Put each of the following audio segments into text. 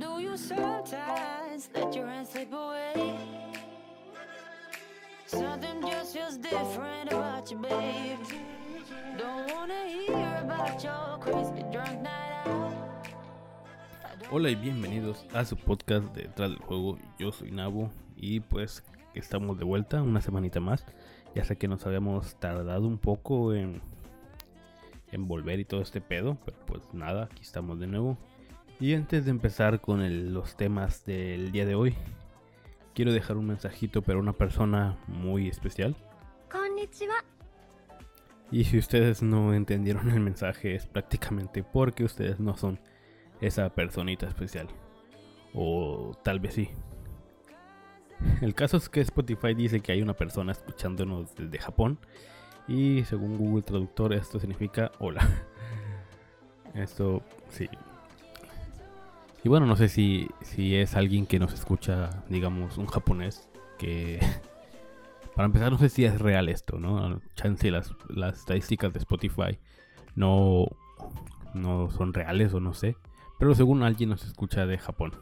You sometimes your hands slip away? Something just feels different about. Don't wanna hear about your crazy. Hola y bienvenidos a su podcast de Detrás del Juego. Yo soy Nabo y pues estamos de vuelta una semanita más. Ya sé que nos habíamos tardado un poco en, en volver y todo este pedo, pero pues nada, aquí estamos de nuevo. Y antes de empezar con los temas del día de hoy, quiero dejar un mensajito para una persona muy especial. Konnichiwa. Y si ustedes no entendieron el mensaje es prácticamente porque ustedes no son esa personita especial. O tal vez sí. El caso es que Spotify dice que hay una persona escuchándonos desde Japón. Y según Google Traductor esto significa hola. Esto sí, y bueno, no sé si, si es alguien que nos escucha, digamos, un japonés que para empezar, no sé si es real esto, ¿no? Chance las, las estadísticas de Spotify no, no son reales o no sé. Pero según alguien nos escucha de Japón.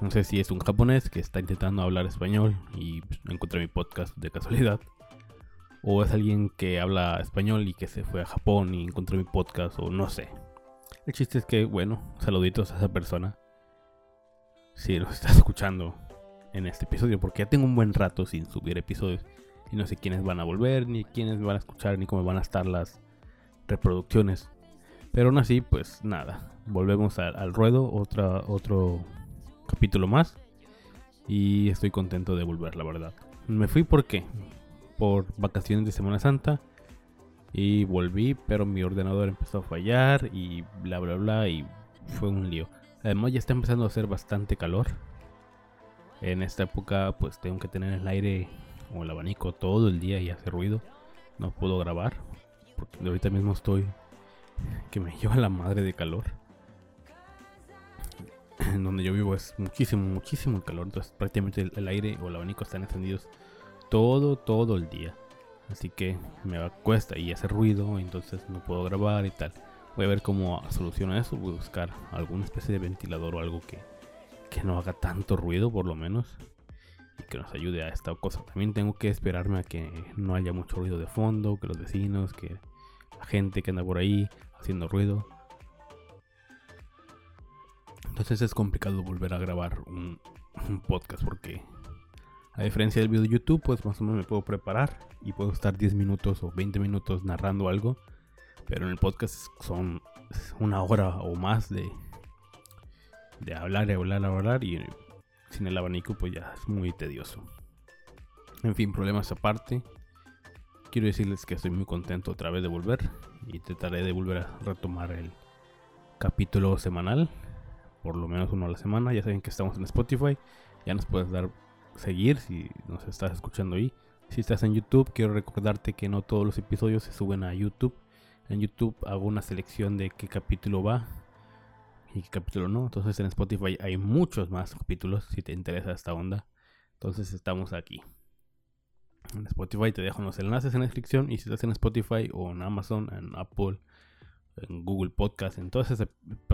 No sé si es un japonés que está intentando hablar español y pues, encontré mi podcast de casualidad. O es alguien que habla español y que se fue a Japón y encontró mi podcast o no sé. El chiste es que, bueno, saluditos a esa persona. Si nos está escuchando en este episodio, porque ya tengo un buen rato sin subir episodios y no sé quiénes van a volver, ni quiénes van a escuchar, ni cómo van a estar las reproducciones. Pero aún así, pues nada, volvemos al, al ruedo, otra, otro capítulo más. Y estoy contento de volver, la verdad. Me fui porque por vacaciones de Semana Santa y volví, pero mi ordenador empezó a fallar y bla bla bla y fue un lío. Además ya está empezando a hacer bastante calor. En esta época pues tengo que tener el aire o el abanico todo el día y hace ruido. No puedo grabar porque ahorita mismo estoy que me lleva la madre de calor. En donde yo vivo es muchísimo, muchísimo el calor. Entonces prácticamente el, aire o el abanico están encendidos todo, todo el día. Así que me cuesta y hace ruido, entonces no puedo grabar y tal. Voy a ver cómo soluciono eso. Voy a buscar alguna especie de ventilador o algo que, que no haga tanto ruido por lo menos. Y que nos ayude a esta cosa. También tengo que esperarme a que no haya mucho ruido de fondo, que los vecinos, que la gente que anda por ahí haciendo ruido. Entonces es complicado volver a grabar un podcast porque a diferencia del video de YouTube, pues más o menos me puedo preparar y puedo estar 10 minutos o 20 minutos narrando algo. Pero en el podcast son una hora o más de, de hablar y hablar y hablar y sin el abanico pues ya es muy tedioso. En fin, problemas aparte. Quiero decirles que estoy muy contento otra vez de volver y trataré de volver a retomar el capítulo semanal, por lo menos uno a la semana. Ya saben que estamos en Spotify, ya nos puedes dar seguir si nos estás escuchando ahí. Si estás en YouTube, quiero recordarte que no todos los episodios se suben a YouTube. En YouTube hago una selección de qué capítulo va y qué capítulo no. Entonces en Spotify hay muchos más capítulos si te interesa esta onda. Entonces estamos aquí. En Spotify te dejo los enlaces en la descripción y si estás en Spotify o en Amazon, en Apple, en Google Podcast, en todas esas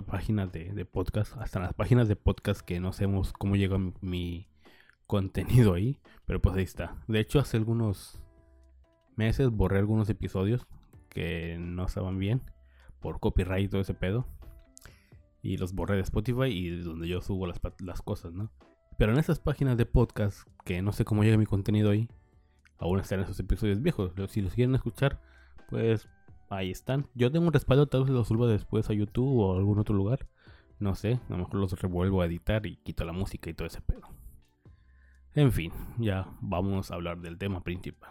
páginas de, de podcast, hasta en las páginas de podcast que no sabemos cómo llega mi, mi contenido ahí, pero pues ahí está. De hecho, hace algunos meses borré algunos episodios que no estaban bien por copyright y todo ese pedo. Y los borré de Spotify y de donde yo subo las, las cosas, ¿no? Pero en esas páginas de podcast, que no sé cómo llega mi contenido ahí, aún están esos episodios viejos. Si los quieren escuchar, pues ahí están. Yo tengo un respaldo, tal vez los suba después a YouTube o a algún otro lugar. No sé, a lo mejor los revuelvo a editar y quito la música y todo ese pedo. En fin, ya vamos a hablar del tema principal.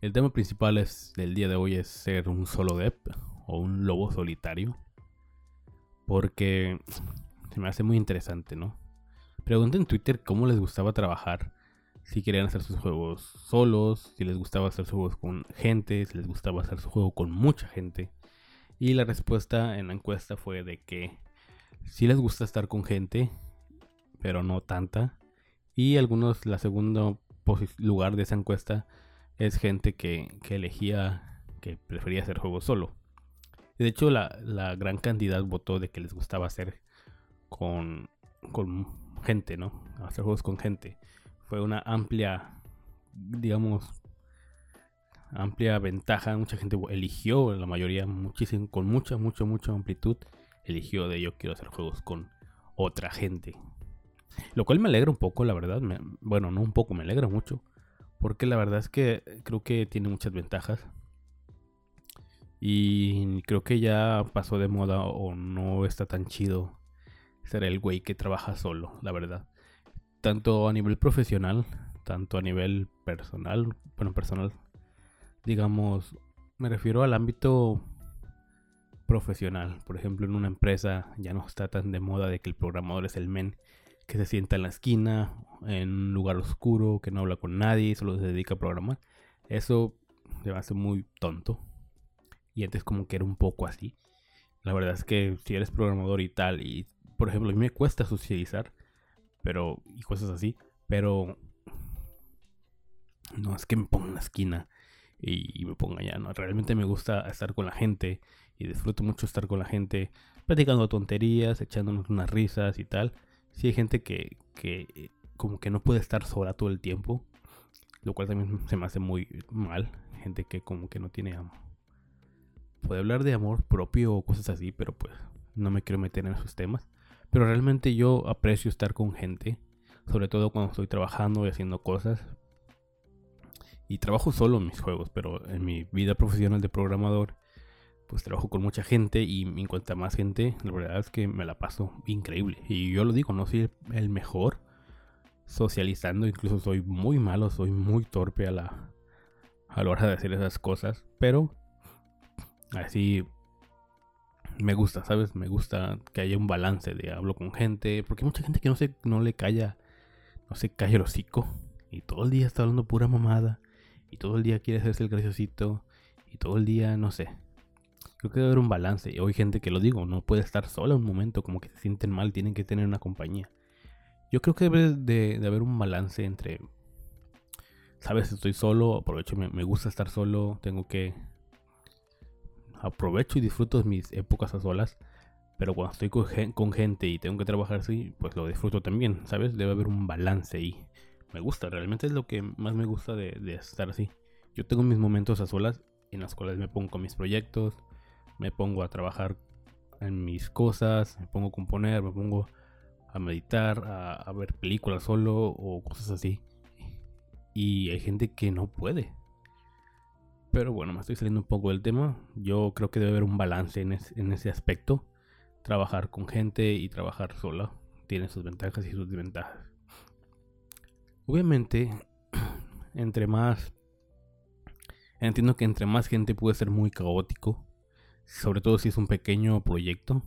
El tema principal es, del día de hoy es ser un solo dep o un lobo solitario. Porque se me hace muy interesante, ¿no? Pregunté en Twitter cómo les gustaba trabajar. Si querían hacer sus juegos solos, si les gustaba hacer sus juegos con gente, si les gustaba hacer su juego con mucha gente. Y la respuesta en la encuesta fue de que si les gusta estar con gente, pero no tanta. Y algunos, la segunda lugar de esa encuesta es gente que, que elegía, que prefería hacer juegos solo. De hecho, la, la gran cantidad votó de que les gustaba hacer con, con gente, ¿no? Hacer juegos con gente. Fue una amplia, digamos, amplia ventaja. Mucha gente eligió, la mayoría, muchísimo, con mucha, mucha, mucha amplitud, eligió de yo quiero hacer juegos con otra gente. Lo cual me alegra un poco, la verdad. bueno, no un poco, me alegra mucho. Porque la verdad es que creo que tiene muchas ventajas. Y creo que ya pasó de moda o no está tan chido ser el güey que trabaja solo, la verdad. Tanto a nivel profesional, tanto a nivel personal, bueno, personal, digamos, me refiero al ámbito profesional. Por ejemplo, en una empresa ya no está tan de moda de que el programador es el men que se sienta en la esquina, en un lugar oscuro, que no habla con nadie, solo se dedica a programar. Eso se me hace muy tonto. Y antes como que era un poco así. La verdad es que si eres programador y tal, y por ejemplo, a mí me cuesta socializar, pero, y cosas así, pero no es que me ponga en la esquina y, me ponga ya, ¿no? Realmente me gusta estar con la gente y disfruto mucho estar con la gente, platicando tonterías, echándonos unas risas y tal. Si hay gente que, que como que no puede estar sola todo el tiempo, lo cual también se me hace muy mal. Gente que como que no tiene amor. Puede hablar de amor propio o cosas así, pero pues no me quiero meter en esos temas. Pero realmente yo aprecio estar con gente, sobre todo cuando estoy trabajando y haciendo cosas, y trabajo solo en mis juegos, pero en mi vida profesional de programador, pues trabajo con mucha gente y en cuanto más gente, la verdad es que me la paso increíble. Y yo lo digo, no soy el mejor socializando, incluso soy muy malo, soy muy torpe a la, a la hora de hacer esas cosas, pero así me gusta, ¿sabes? Me gusta que haya un balance de hablo con gente, porque hay mucha gente que no se no le calla, no se calla el hocico y todo el día está hablando pura mamada y todo el día quiere hacerse el graciosito y todo el día, no sé. Creo que debe haber un balance. Y hay gente que lo digo, no puede estar sola un momento, como que se sienten mal, tienen que tener una compañía. Yo creo que debe de, haber un balance entre, sabes, estoy solo, aprovecho, me, gusta estar solo, tengo que aprovecho y disfruto mis épocas a solas. Pero cuando estoy con, gente y tengo que trabajar así, pues lo disfruto también, ¿sabes? Debe haber un balance ahí me gusta, realmente es lo que más me gusta de, estar así. Yo tengo mis momentos a solas en las cuales me pongo mis proyectos, me pongo a trabajar en mis cosas, me pongo a componer, me pongo a meditar, a, ver películas solo o cosas así. Y hay gente que no puede. Pero bueno, me estoy saliendo un poco del tema. Yo creo que debe haber un balance en, en ese aspecto. Trabajar con gente y trabajar sola tiene sus ventajas y sus desventajas. Obviamente, entre más... Entiendo que entre más gente puede ser muy caótico. Sobre todo si es un pequeño proyecto.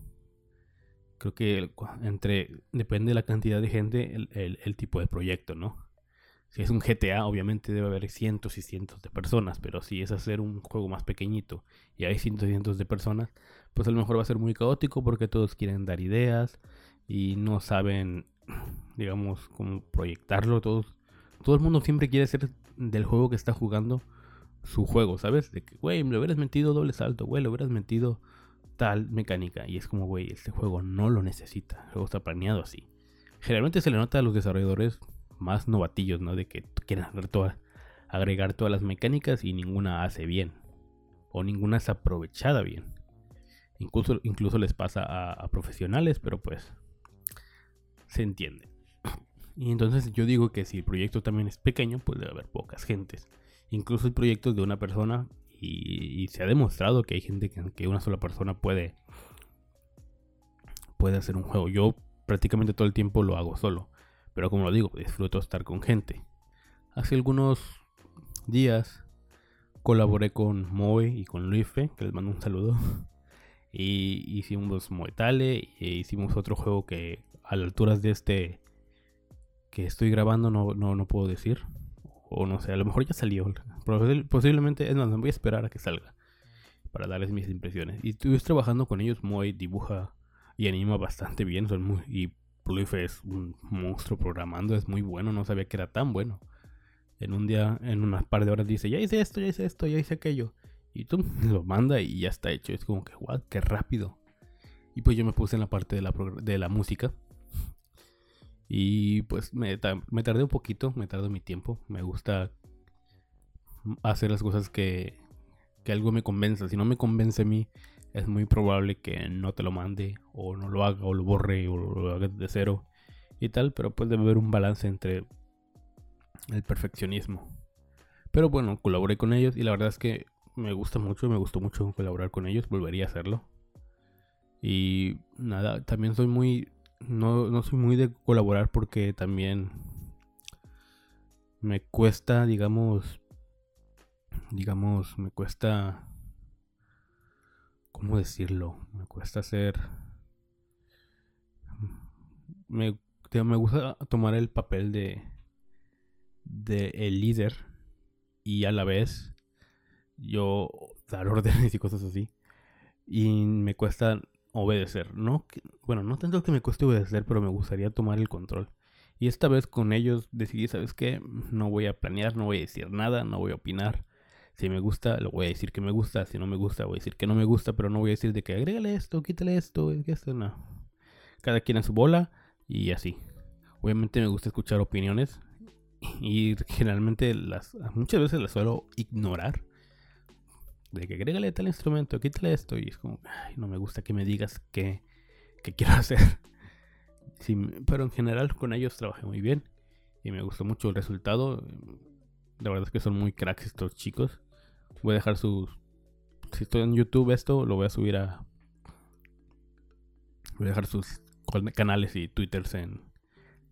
Creo que entre... Depende de la cantidad de gente el, tipo de proyecto, ¿no? Si es un GTA, obviamente debe haber cientos y cientos de personas, pero si es hacer un juego más pequeñito y hay cientos y cientos de personas, pues a lo mejor va a ser muy caótico porque todos quieren dar ideas y no saben digamos, como proyectarlo. Todos, todo el mundo siempre quiere ser del juego que está jugando su juego, ¿sabes? De que, güey, le hubieras metido doble salto, güey, le hubieras metido tal mecánica. Y es como, güey, este juego no lo necesita. El juego está planeado así. Generalmente se le nota a los desarrolladores más novatillos, ¿no? De que quieren agregar todas las mecánicas y ninguna hace bien. O ninguna es aprovechada bien. Incluso, incluso les pasa a profesionales, pero pues se entiende. Y entonces yo digo que si el proyecto también es pequeño, pues debe haber pocas gentes. Incluso hay proyectos de una persona y, se ha demostrado que hay gente que, una sola persona puede, puede hacer un juego. Yo prácticamente todo el tiempo lo hago solo. Pero como lo digo, disfruto estar con gente. Hace algunos días colaboré con Moe y con Luife, que les mando un saludo. Y hicimos Moetale e hicimos otro juego que a las alturas de este que estoy grabando no, no, no puedo decir. O no sé, a lo mejor ya salió. Posiblemente, es más, voy a esperar a que salga. Para darles mis impresiones. Y estuve trabajando con ellos. Muy dibuja y anima bastante bien. Son muy, y Pluife es un monstruo programando. Es muy bueno. No sabía que era tan bueno. En un día, en unas par de horas dice, ya hice esto, ya hice esto, ya hice aquello. Y tú lo manda y ya está hecho. Es como que, wow, qué rápido. Y pues yo me puse en la parte de la, de la música. Y pues me, tardé un poquito, me tardé mi tiempo. Me gusta hacer las cosas que, que algo me convenza. Si no me convence a mí, es muy probable que no te lo mande, o no lo haga, o lo borre, o lo haga de cero y tal. Pero pues debe haber un balance entre el perfeccionismo. Pero bueno, colaboré con ellos y la verdad es que me gusta mucho, me gustó mucho colaborar con ellos, volvería a hacerlo. Y nada, también soy muy no, no soy muy de colaborar porque también me cuesta, digamos, digamos, me cuesta, ¿cómo decirlo? Me cuesta hacer, me, me gusta tomar el papel de, de el líder y a la vez yo dar órdenes y cosas así. Y me cuesta obedecer. No, bueno, no tanto que me cueste obedecer, pero me gustaría tomar el control. Y esta vez con ellos decidí, ¿sabes qué? No voy a planear, no voy a decir nada, no voy a opinar. Si me gusta, lo voy a decir que me gusta. Si no me gusta, voy a decir que no me gusta, pero no voy a decir de que agrégale esto, quítale esto, que esto, no. Cada quien a su bola y así. Obviamente me gusta escuchar opiniones y generalmente las muchas veces las suelo ignorar de que agrégale tal instrumento, quítale esto. Y es como, ay, no me gusta que me digas qué, quiero hacer. pero en general con ellos trabajé muy bien. Y me gustó mucho el resultado. La verdad es que son muy cracks estos chicos. Voy a dejar sus... Si estoy en YouTube esto, lo voy a subir a... Voy a dejar sus canales y twitters en,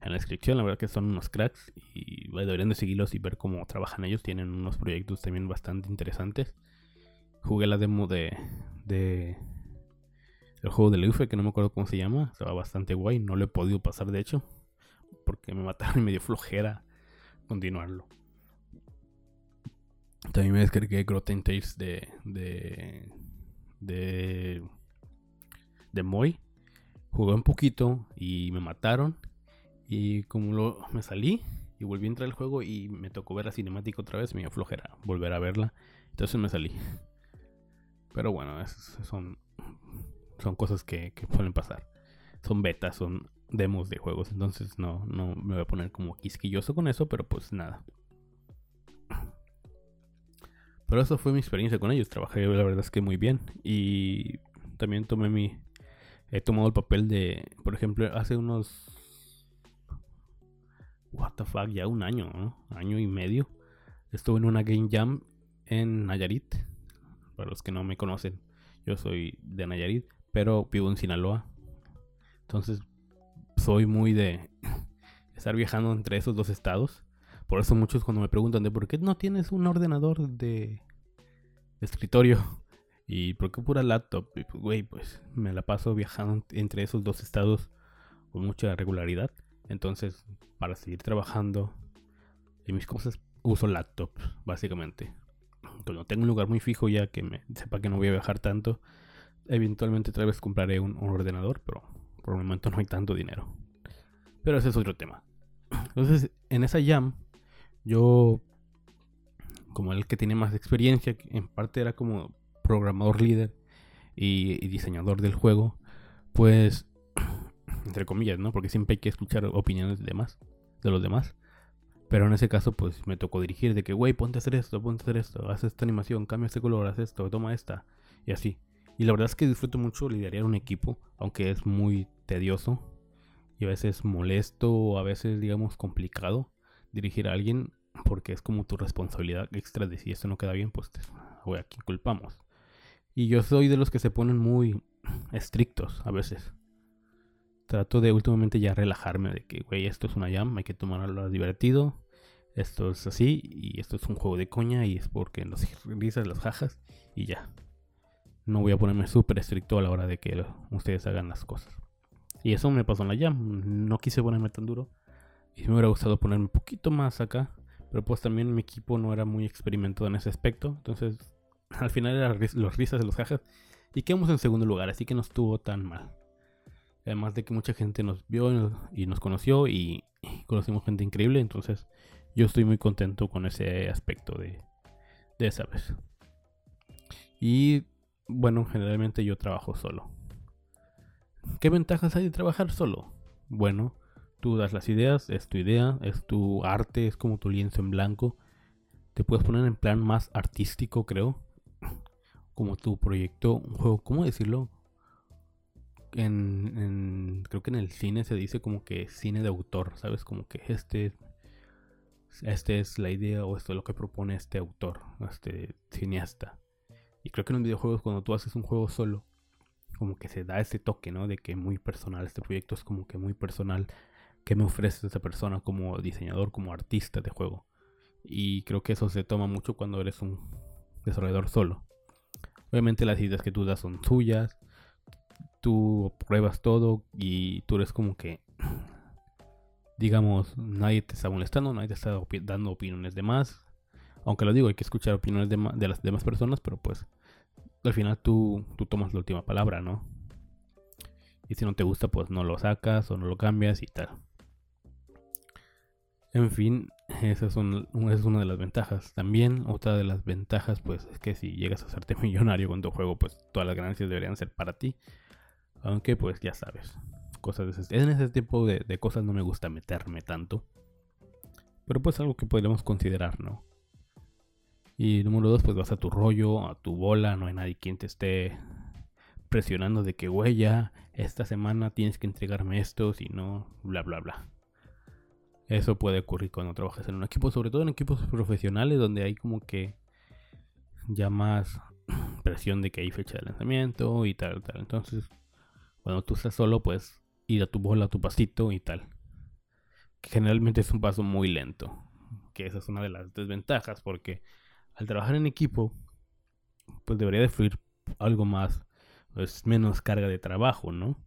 en la descripción. La verdad que son unos cracks y deberían de seguirlos y ver cómo trabajan ellos. Tienen unos proyectos también bastante interesantes. Jugué la demo de, de el juego de Luffy, que no me acuerdo cómo se llama. Estaba bastante guay. No lo he podido pasar, de hecho. Porque me mataron y me dio flojera continuarlo. También me descargué Grotten Tales de, de, de, de Moy. Jugué un poquito y me mataron. Y como lo, me salí y volví a entrar al juego y me tocó ver la cinemática otra vez, me dio flojera volver a verla. Entonces me salí. Pero bueno, son, son cosas que, que suelen pasar. Son betas, son demos de juegos. Entonces no, no me voy a poner como quisquilloso con eso, pero pues nada. Pero eso fue mi experiencia con ellos. Trabajé la verdad es que muy bien. Y también tomé mi... He tomado el papel de... Por ejemplo, hace unos... What the fuck, ya un año, ¿no? Año y medio. Estuve en una Game Jam en Nayarit para los que no me conocen, yo soy de Nayarit, pero vivo en Sinaloa. Entonces, soy muy de estar viajando entre esos dos estados. Por eso muchos cuando me preguntan de por qué no tienes un ordenador de, escritorio y por qué pura laptop, pues, güey, pues me la paso viajando entre esos dos estados con mucha regularidad. Entonces, para seguir trabajando en mis cosas, uso laptop, básicamente cuando tengo un lugar muy fijo ya que me sepa que no voy a viajar tanto, eventualmente otra vez compraré un, ordenador, pero por el momento no hay tanto dinero. Pero ese es otro tema. Entonces, en esa jam, yo, como el que tiene más experiencia, en parte era como programador líder y, y diseñador del juego, pues, entre comillas, ¿no? Porque siempre hay que escuchar opiniones de, demás, de los demás. Pero en ese caso, pues me tocó dirigir de que, güey, ponte a hacer esto, ponte a hacer esto, haz esta animación, cambia este color, haz esto, toma esta, y así. Y la verdad es que disfruto mucho liderar un equipo, aunque es muy tedioso y a veces molesto o a veces, digamos, complicado dirigir a alguien porque es como tu responsabilidad extra de si esto no queda bien, pues, güey, aquí culpamos. Y yo soy de los que se ponen muy estrictos a veces. Trato de últimamente ya relajarme de que, güey, esto es una jam, hay que tomarlo divertido. Esto es así y esto es un juego de coña y es porque nos risas las jajas y ya. No voy a ponerme súper estricto a la hora de que ustedes hagan las cosas. Y eso me pasó en la jam. No quise ponerme tan duro. Y me hubiera gustado ponerme un poquito más acá. Pero pues también mi equipo no era muy experimentado en ese aspecto. Entonces, al final eran los risas de los jajas. Y quedamos en segundo lugar, así que no estuvo tan mal. Además de que mucha gente nos vio y nos conoció y conocimos gente increíble. Entonces yo estoy muy contento con ese aspecto de, de esa vez. Y bueno, generalmente yo trabajo solo. ¿Qué ventajas hay de trabajar solo? Bueno, tú das las ideas, es tu idea, es tu arte, es como tu lienzo en blanco. Te puedes poner en plan más artístico, creo. Como tu proyecto, un juego, ¿cómo decirlo? En, creo que en el cine se dice como que cine de autor, ¿sabes? Como que este, este es la idea o esto es lo que propone este autor, este cineasta. Y creo que en los videojuegos cuando tú haces un juego solo, como que se da ese toque, ¿no? De que muy personal, este proyecto es como que muy personal. ¿Qué me ofrece esa persona como diseñador, como artista de juego? Y creo que eso se toma mucho cuando eres un desarrollador solo. Obviamente las ideas que tú das son suyas, tú pruebas todo y tú eres como que, digamos, nadie te está molestando, nadie te está dando opiniones de más. Aunque lo digo, hay que escuchar opiniones de, las demás personas, pero pues al final tú, tú tomas la última palabra, ¿no? Y si no te gusta, pues no lo sacas o no lo cambias y tal. En fin, esa es, es, una de las ventajas. También otra de las ventajas, pues, es que si llegas a hacerte millonario con tu juego, pues todas las ganancias deberían ser para ti. Aunque, pues, ya sabes, cosas de ese, en ese tipo de, cosas no me gusta meterme tanto. Pero pues algo que podríamos considerar, ¿no? Y número dos, pues vas a tu rollo, a tu bola, no hay nadie quien te esté presionando de que, güey, ya esta semana tienes que entregarme esto, si no, bla, bla, bla. Eso puede ocurrir cuando trabajas en un equipo, sobre todo en equipos profesionales donde hay como que ya más presión de que hay fecha de lanzamiento y tal, tal. Entonces, cuando tú estás solo, pues ir a tu bola, a tu pasito y tal. generalmente es un paso muy lento. Que esa es una de las desventajas porque al trabajar en equipo, pues debería de fluir algo más, pues menos carga de trabajo, ¿no?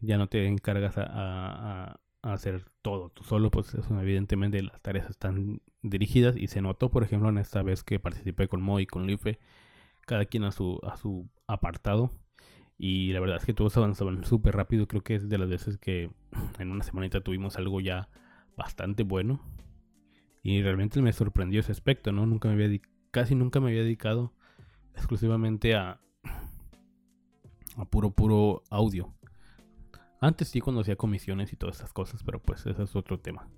Ya no te encargas a, hacer todo tú solo, pues eso, evidentemente las tareas están dirigidas y se notó, por ejemplo, en esta vez que participé con Mo y con Life, cada quien a su, a su apartado. Y la verdad es que todos avanzaban súper rápido. Creo que es de las veces que en una semanita tuvimos algo ya bastante bueno. Y realmente me sorprendió ese aspecto, ¿no? Nunca me había casi nunca me había dedicado exclusivamente a, a puro, puro audio. Antes sí cuando hacía comisiones y todas esas cosas, pero pues ese es otro tema.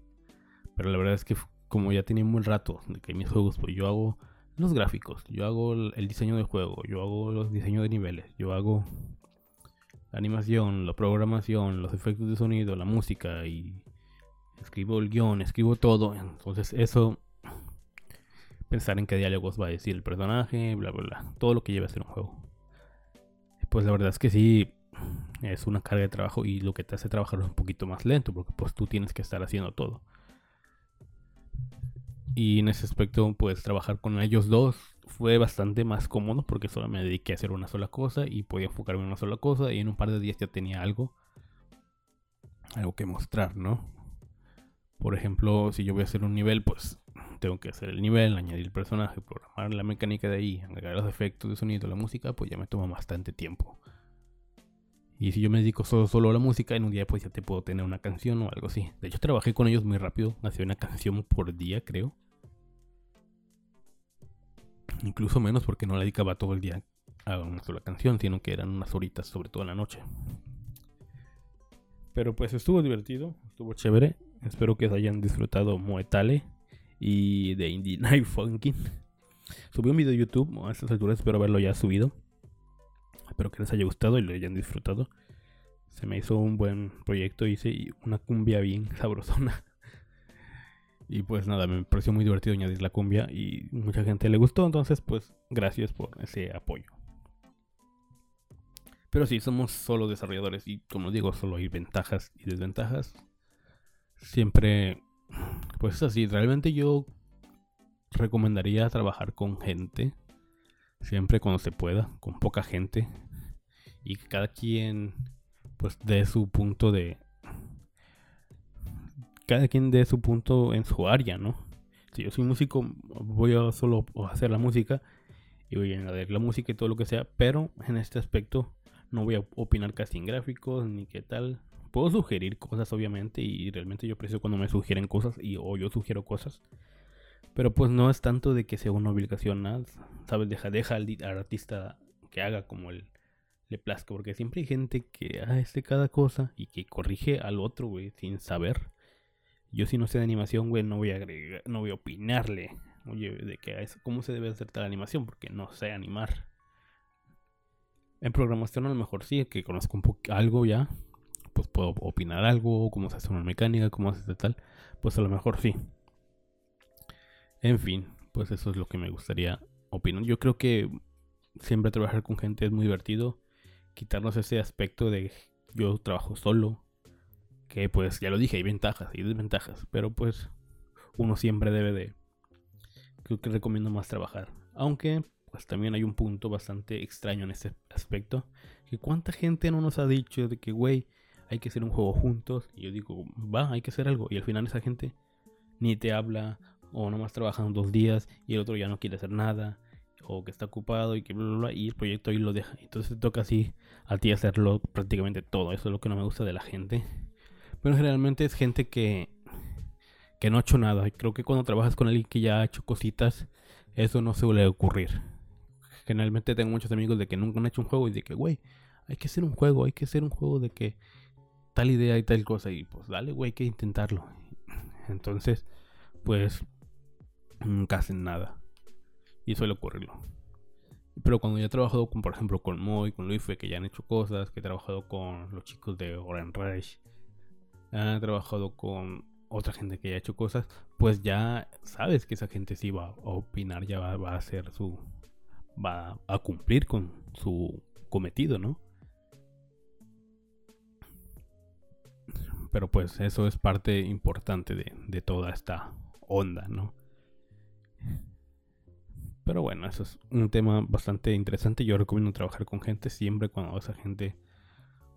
Pero la verdad es que como ya tenía un buen rato de que mis juegos, pues yo hago los gráficos, yo hago el diseño del juego, yo hago los diseños de niveles, yo hago la animación, la programación, los efectos de sonido, la música y escribo el guion, escribo todo. Entonces eso, pensar en qué diálogos va a decir el personaje, bla, bla, bla. Todo lo que lleva a ser un juego. Pues la verdad es que sí, es una carga de trabajo y lo que te hace trabajar es un poquito más lento porque pues tú tienes que estar haciendo todo. Y en ese aspecto, pues trabajar con ellos dos fue bastante más cómodo porque solo me dediqué a hacer una sola cosa y podía enfocarme en una sola cosa y en un par de días ya tenía algo, algo que mostrar, ¿no? Por ejemplo, si yo voy a hacer un nivel, pues tengo que hacer el nivel, añadir el personaje, programar la mecánica de ahí, agregar los efectos de sonido, la música, pues ya me toma bastante tiempo. Y si yo me dedico solo, solo a la música, en un día pues ya te puedo tener una canción o algo así. De hecho, trabajé con ellos muy rápido, hacía una canción por día, creo. Incluso menos porque no la dedicaba todo el día a una sola canción, sino que eran unas horitas, sobre todo en la noche. Pero pues estuvo divertido, estuvo chévere. Espero que hayan disfrutado Moetale y de Indie Night Funkin'. Subí un video de YouTube a estas alturas, espero haberlo ya subido. Espero que les haya gustado y lo hayan disfrutado. Se me hizo un buen proyecto, hice una cumbia bien sabrosona. Y pues nada, me pareció muy divertido añadir la cumbia y mucha gente le gustó, entonces pues gracias por ese apoyo. Pero sí, somos solo desarrolladores y como digo, solo hay ventajas y desventajas siempre, pues así, realmente yo recomendaría trabajar con gente, siempre cuando se pueda, con poca gente, y que cada quien pues dé su punto de... Cada quien dé su punto en su área, ¿no? Si yo soy músico, voy a solo hacer la música y voy a añadir la música y todo lo que sea, pero en este aspecto no voy a opinar casi en gráficos ni qué tal, puedo sugerir cosas obviamente y realmente yo aprecio cuando me sugieren cosas y o yo sugiero cosas. Pero pues no es tanto de que sea una obligación. ¿sabes? Deja, deja al, artista que haga como el, le plazca, porque siempre hay gente que hace cada cosa y que corrige al otro, güey, sin saber. Yo si no sé de animación, güey, no voy a agregar, no voy a opinarle, oye, de que cómo se debe hacer tal animación, porque no sé animar. En programación a lo mejor sí, que conozco un algo ya, pues puedo opinar algo, cómo se hace una mecánica, cómo se hace tal, pues a lo mejor sí. En fin, pues eso es lo que me gustaría opinar. Yo creo que siempre trabajar con gente es muy divertido. Quitarnos ese aspecto de yo trabajo solo. Que pues ya lo dije, hay ventajas y desventajas. Pero pues uno siempre debe de... Creo que recomiendo más trabajar. Aunque pues también hay un punto bastante extraño en ese aspecto. Que cuánta gente no nos ha dicho de que, güey, hay que hacer un juego juntos. Y yo digo, va, hay que hacer algo. Y al final esa gente ni te habla o nomás trabajan dos días y el otro ya no quiere hacer nada o que está ocupado y que bla, bla, bla, y el proyecto ahí lo deja. Entonces toca así a ti hacerlo prácticamente todo. Eso es lo que no me gusta de la gente. Pero generalmente es gente que, que no ha hecho nada. Y creo que cuando trabajas con alguien que ya ha hecho cositas, eso no suele ocurrir. Generalmente tengo muchos amigos de que nunca han hecho un juego y de que, güey, hay que hacer un juego, hay que hacer un juego de que tal idea y tal cosa. Y pues dale, güey, hay que intentarlo. Entonces, pues nunca hacen nada. Y suele ocurrirlo. Pero cuando ya he trabajado con, por ejemplo, con Moy, con Luis, que ya han hecho cosas, que he trabajado con los chicos de Oran Rush, he trabajado con otra gente que ya ha hecho cosas, pues ya sabes que esa gente sí va a opinar, ya va, va a hacer su. va a cumplir con su cometido, ¿no? Pero pues eso es parte importante de, de toda esta onda, ¿no? Pero bueno, eso es un tema bastante interesante. Yo recomiendo trabajar con gente siempre cuando esa gente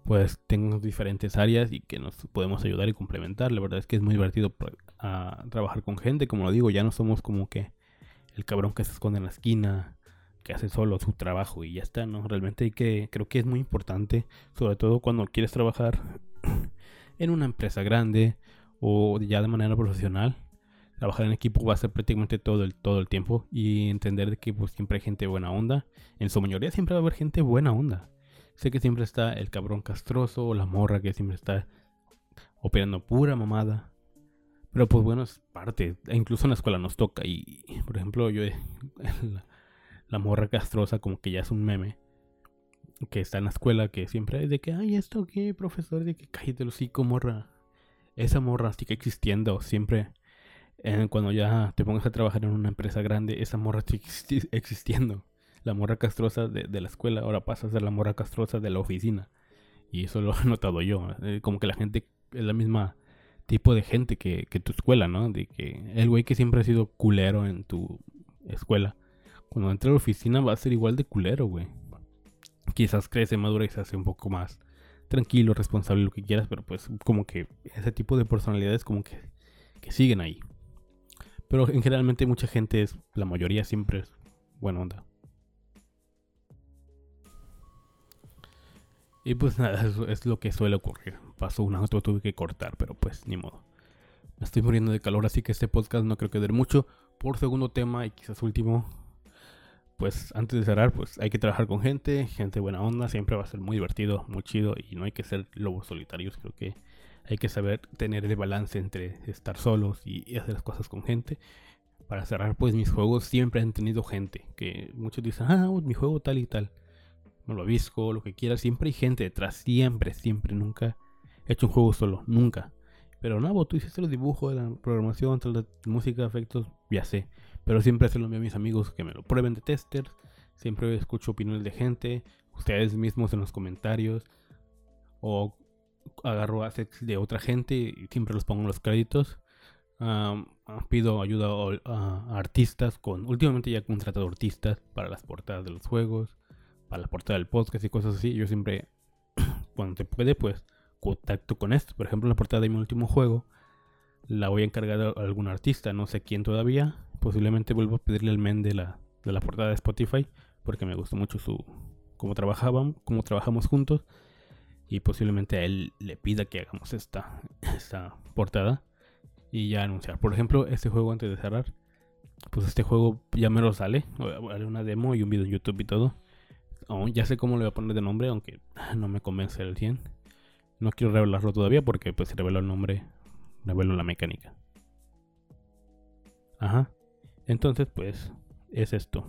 pues tenga diferentes áreas y que nos podemos ayudar y complementar. La verdad es que es muy divertido a trabajar con gente. Como lo digo, ya no somos como que el cabrón que se esconde en la esquina, que hace solo su trabajo y ya está, ¿no? Realmente hay que, creo que es muy importante, sobre todo cuando quieres trabajar en una empresa grande o ya de manera profesional trabajar en equipo va a ser prácticamente todo el, todo el tiempo y entender que pues, siempre hay gente buena onda. En su mayoría siempre va a haber gente buena onda. Sé que siempre está el cabrón castroso o la morra que siempre está operando pura mamada. Pero pues bueno, es parte. E incluso en la escuela nos toca. Y por ejemplo, yo la, morra castrosa como que ya es un meme. Que está en la escuela que siempre es de que, ay, esto qué, profesor, de que cállate los hocico, morra. Esa morra sigue existiendo, siempre cuando ya te pongas a trabajar en una empresa grande, esa morra sigue existiendo. La morra castrosa de, la escuela ahora pasa a ser la morra castrosa de la oficina. Y eso lo he notado yo. Eh, como que la gente es la misma tipo de gente que, tu escuela, ¿no? De que el güey que siempre ha sido culero en tu escuela, cuando entre a la oficina va a ser igual de culero, güey. Quizás crece, madura y se hace un poco más tranquilo, responsable, lo que quieras, pero pues como que ese tipo de personalidades como que siguen ahí. Pero en generalmente mucha gente es, la mayoría siempre es buena onda. Y pues nada, eso es lo que suele ocurrir. Pasó un auto, tuve que cortar, pero pues ni modo. Me estoy muriendo de calor, así que este podcast no creo que dure mucho. Por segundo tema y quizás último, pues antes de cerrar, pues hay que trabajar con gente, gente buena onda, siempre va a ser muy divertido, muy chido y no hay que ser lobos solitarios, creo que hay que saber tener el balance entre estar solos y, hacer las cosas con gente. Para cerrar, pues mis juegos siempre han tenido gente. Que muchos dicen, ah, mi juego tal y tal. No lo avisco, lo que quiera. Siempre hay gente detrás. Siempre, siempre. Nunca he hecho un juego solo. Nunca. Pero no, tú hiciste los dibujos, la programación, la música, efectos, ya sé. Pero siempre se lo envío a mis amigos que me lo prueben de testers. Siempre escucho opiniones de gente. Ustedes mismos en los comentarios. O agarro assets de otra gente y siempre los pongo en los créditos. pido ayuda a, artistas con últimamente ya he contratado artistas para las portadas de los juegos, para la portada del podcast y cosas así. Yo siempre cuando se puede pues contacto con esto. Por ejemplo, la portada de mi último juego la voy a encargar a algún artista, no sé quién todavía. Posiblemente vuelvo a pedirle el men de la, de la portada de Spotify porque me gustó mucho su cómo trabajaban, cómo trabajamos juntos y posiblemente a él le pida que hagamos esta, esta portada y ya anunciar. Por ejemplo, este juego antes de cerrar pues este juego ya me lo sale. Haré una demo y un video en YouTube y todo. Aún ya sé cómo le voy a poner de nombre, aunque no me convence el 100. No quiero revelarlo todavía porque pues si revelo el nombre, revelo la mecánica. Ajá. Entonces pues es esto.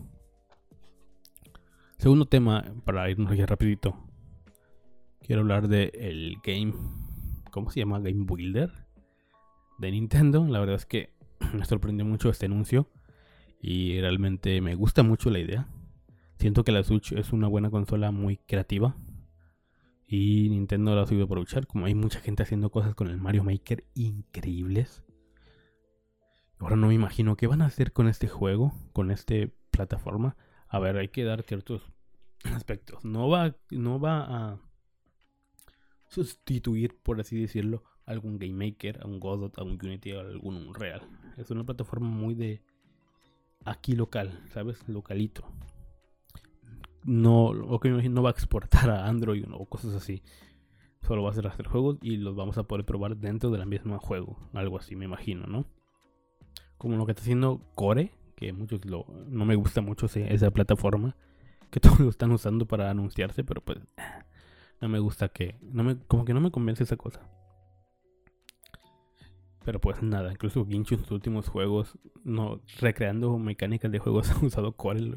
Segundo tema, para irnos ya rapidito. Quiero hablar de el game, ¿cómo se llama? Game Builder de Nintendo. La verdad es que me sorprendió mucho este anuncio y realmente me gusta mucho la idea. Siento que la Switch es una buena consola muy creativa y Nintendo la ha sabido aprovechar. Como hay mucha gente haciendo cosas con el Mario Maker increíbles. Ahora no me imagino qué van a hacer con este juego, con esta plataforma. A ver, hay que dar ciertos aspectos. No va, no va a sustituir, por así decirlo, algún Game Maker, a un Godot, a un Unity, a algún Real. Es una plataforma muy de aquí local, ¿sabes? Localito. No, o que no va a exportar a Android o cosas así. Solo va a hacer hacer juegos y los vamos a poder probar dentro de la misma juego. Algo así, me imagino, ¿no? Como lo que está haciendo Core, que muchos lo, no me gusta mucho esa plataforma. Que todos lo están usando para anunciarse, pero pues no me gusta que, no me, como que no me convence esa cosa. Pero pues nada, incluso Ginchu en sus últimos juegos, no recreando mecánicas de juegos, ha usado Core.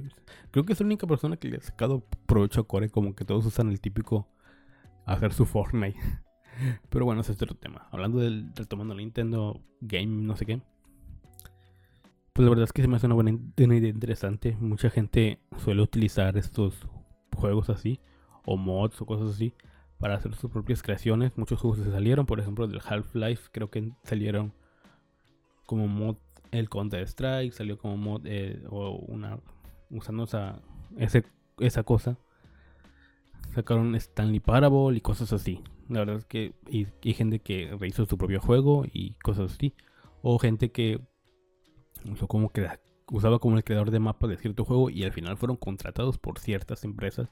Creo que es la única persona que le ha sacado provecho a Core, como que todos usan el típico hacer su Fortnite. Pero bueno, ese es otro tema. Hablando del retomando Nintendo Game, no sé qué. Pues la verdad es que se me hace una buena idea interesante. Mucha gente suele utilizar estos juegos así, o mods o cosas así, para hacer sus propias creaciones. Muchos juegos se salieron, por ejemplo, del Half-Life, creo que salieron como mod el Counter Strike, salió como mod o una usando esa, esa cosa. Sacaron Stanley Parable y cosas así. La verdad es que hay, gente que rehizo su propio juego y cosas así. O gente que usó como que usaba como el creador de mapas de cierto juego y al final fueron contratados por ciertas empresas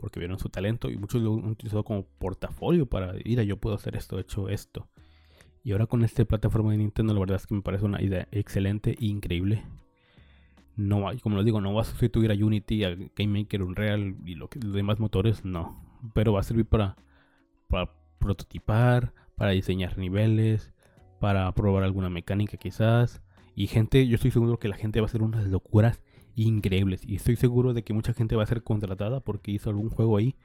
porque vieron su talento y muchos lo han utilizado como portafolio para, ir yo puedo hacer esto, he hecho esto. Y ahora con esta plataforma de Nintendo, la verdad es que me parece una idea excelente e increíble. No, como les digo, no va a sustituir a Unity, a Game Maker, Unreal y lo los demás motores, no. Pero va a servir para, para prototipar, para diseñar niveles, para probar alguna mecánica quizás. Y gente, yo estoy seguro que la gente va a hacer unas locuras increíbles. Y estoy seguro de que mucha gente va a ser contratada porque hizo algún juego ahí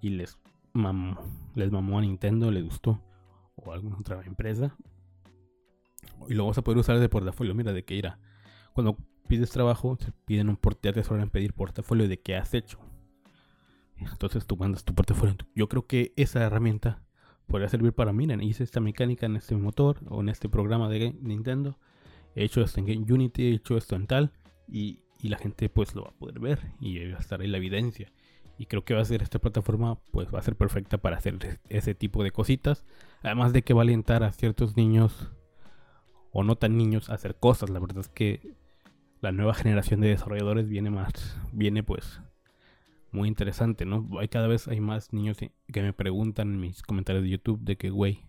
y les mamó, les mamó a Nintendo, les gustó. O alguna otra empresa. Y lo vas a poder usar de portafolio. Mira, de que irá. Cuando pides trabajo, te piden un portafolio, te suelen pedir portafolio de qué has hecho. Entonces tú mandas tu portafolio. Yo creo que esa herramienta podría servir para, miren, hice esta mecánica en este motor o en este programa de Nintendo. He hecho esto en Unity, he hecho esto en tal. Y y la gente pues lo va a poder ver y va a estar ahí la evidencia. Y creo que va a ser esta plataforma pues va a ser perfecta para hacer ese tipo de cositas. Además de que va a alentar a ciertos niños o no tan niños a hacer cosas. La verdad es que la nueva generación de desarrolladores viene más, viene pues muy interesante, ¿no? Hay cada vez hay más niños que me preguntan en mis comentarios de YouTube de que, güey,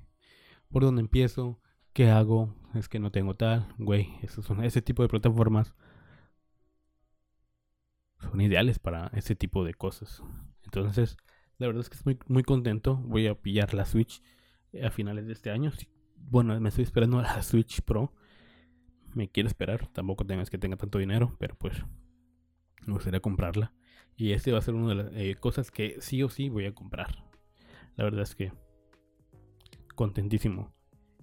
¿por dónde empiezo? ¿Qué hago? Es que no tengo tal, güey. son, ese tipo de plataformas son ideales para ese tipo de cosas. Entonces, la verdad es que estoy muy, contento. Voy a pillar la Switch a finales de este año. Bueno, me estoy esperando a la Switch Pro. Me quiero esperar. Tampoco tengas que tenga tanto dinero, pero pues me gustaría comprarla. Y este va a ser una de las eh, cosas que sí o sí voy a comprar. La verdad es que contentísimo.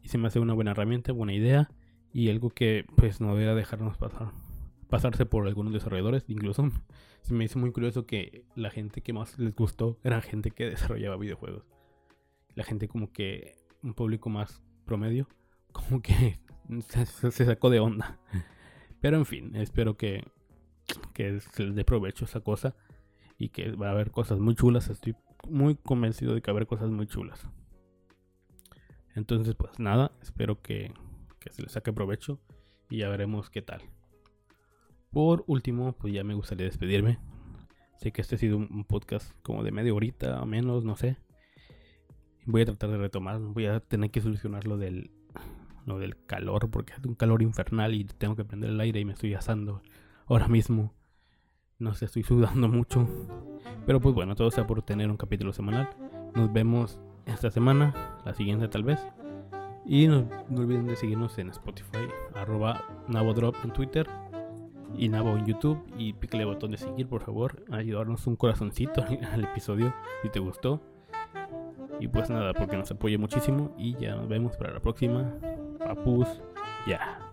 Y se me hace una buena herramienta, buena idea. Y algo que pues no debería dejarnos pasar pasarse por algunos desarrolladores. Incluso se me hizo muy curioso que la gente que más les gustó era gente que desarrollaba videojuegos. La gente como que un público más promedio, como que se, sacó de onda. Pero en fin, espero que, que se les dé provecho esa cosa y que va a haber cosas muy chulas. Estoy muy convencido de que va a haber cosas muy chulas. Entonces, pues nada, espero que, que se les saque provecho y ya veremos qué tal. Por último, pues ya me gustaría despedirme. Sé que este ha sido un podcast como de media horita o menos, no sé. Voy a tratar de retomar, voy a tener que solucionar lo del del calor, porque hace un calor infernal y tengo que prender el aire y me estoy asando ahora mismo. No sé, estoy sudando mucho. Pero pues bueno, todo sea por tener un capítulo semanal. Nos vemos esta semana, la siguiente tal vez. Y no, olviden de seguirnos en Spotify, arroba Navodrop en Twitter y Nabo en YouTube. Y pícale el botón de seguir, por favor. Ayudarnos un corazoncito al episodio si te gustó. Y pues nada, porque nos apoya muchísimo. Y ya nos vemos para la próxima. Papus, ya.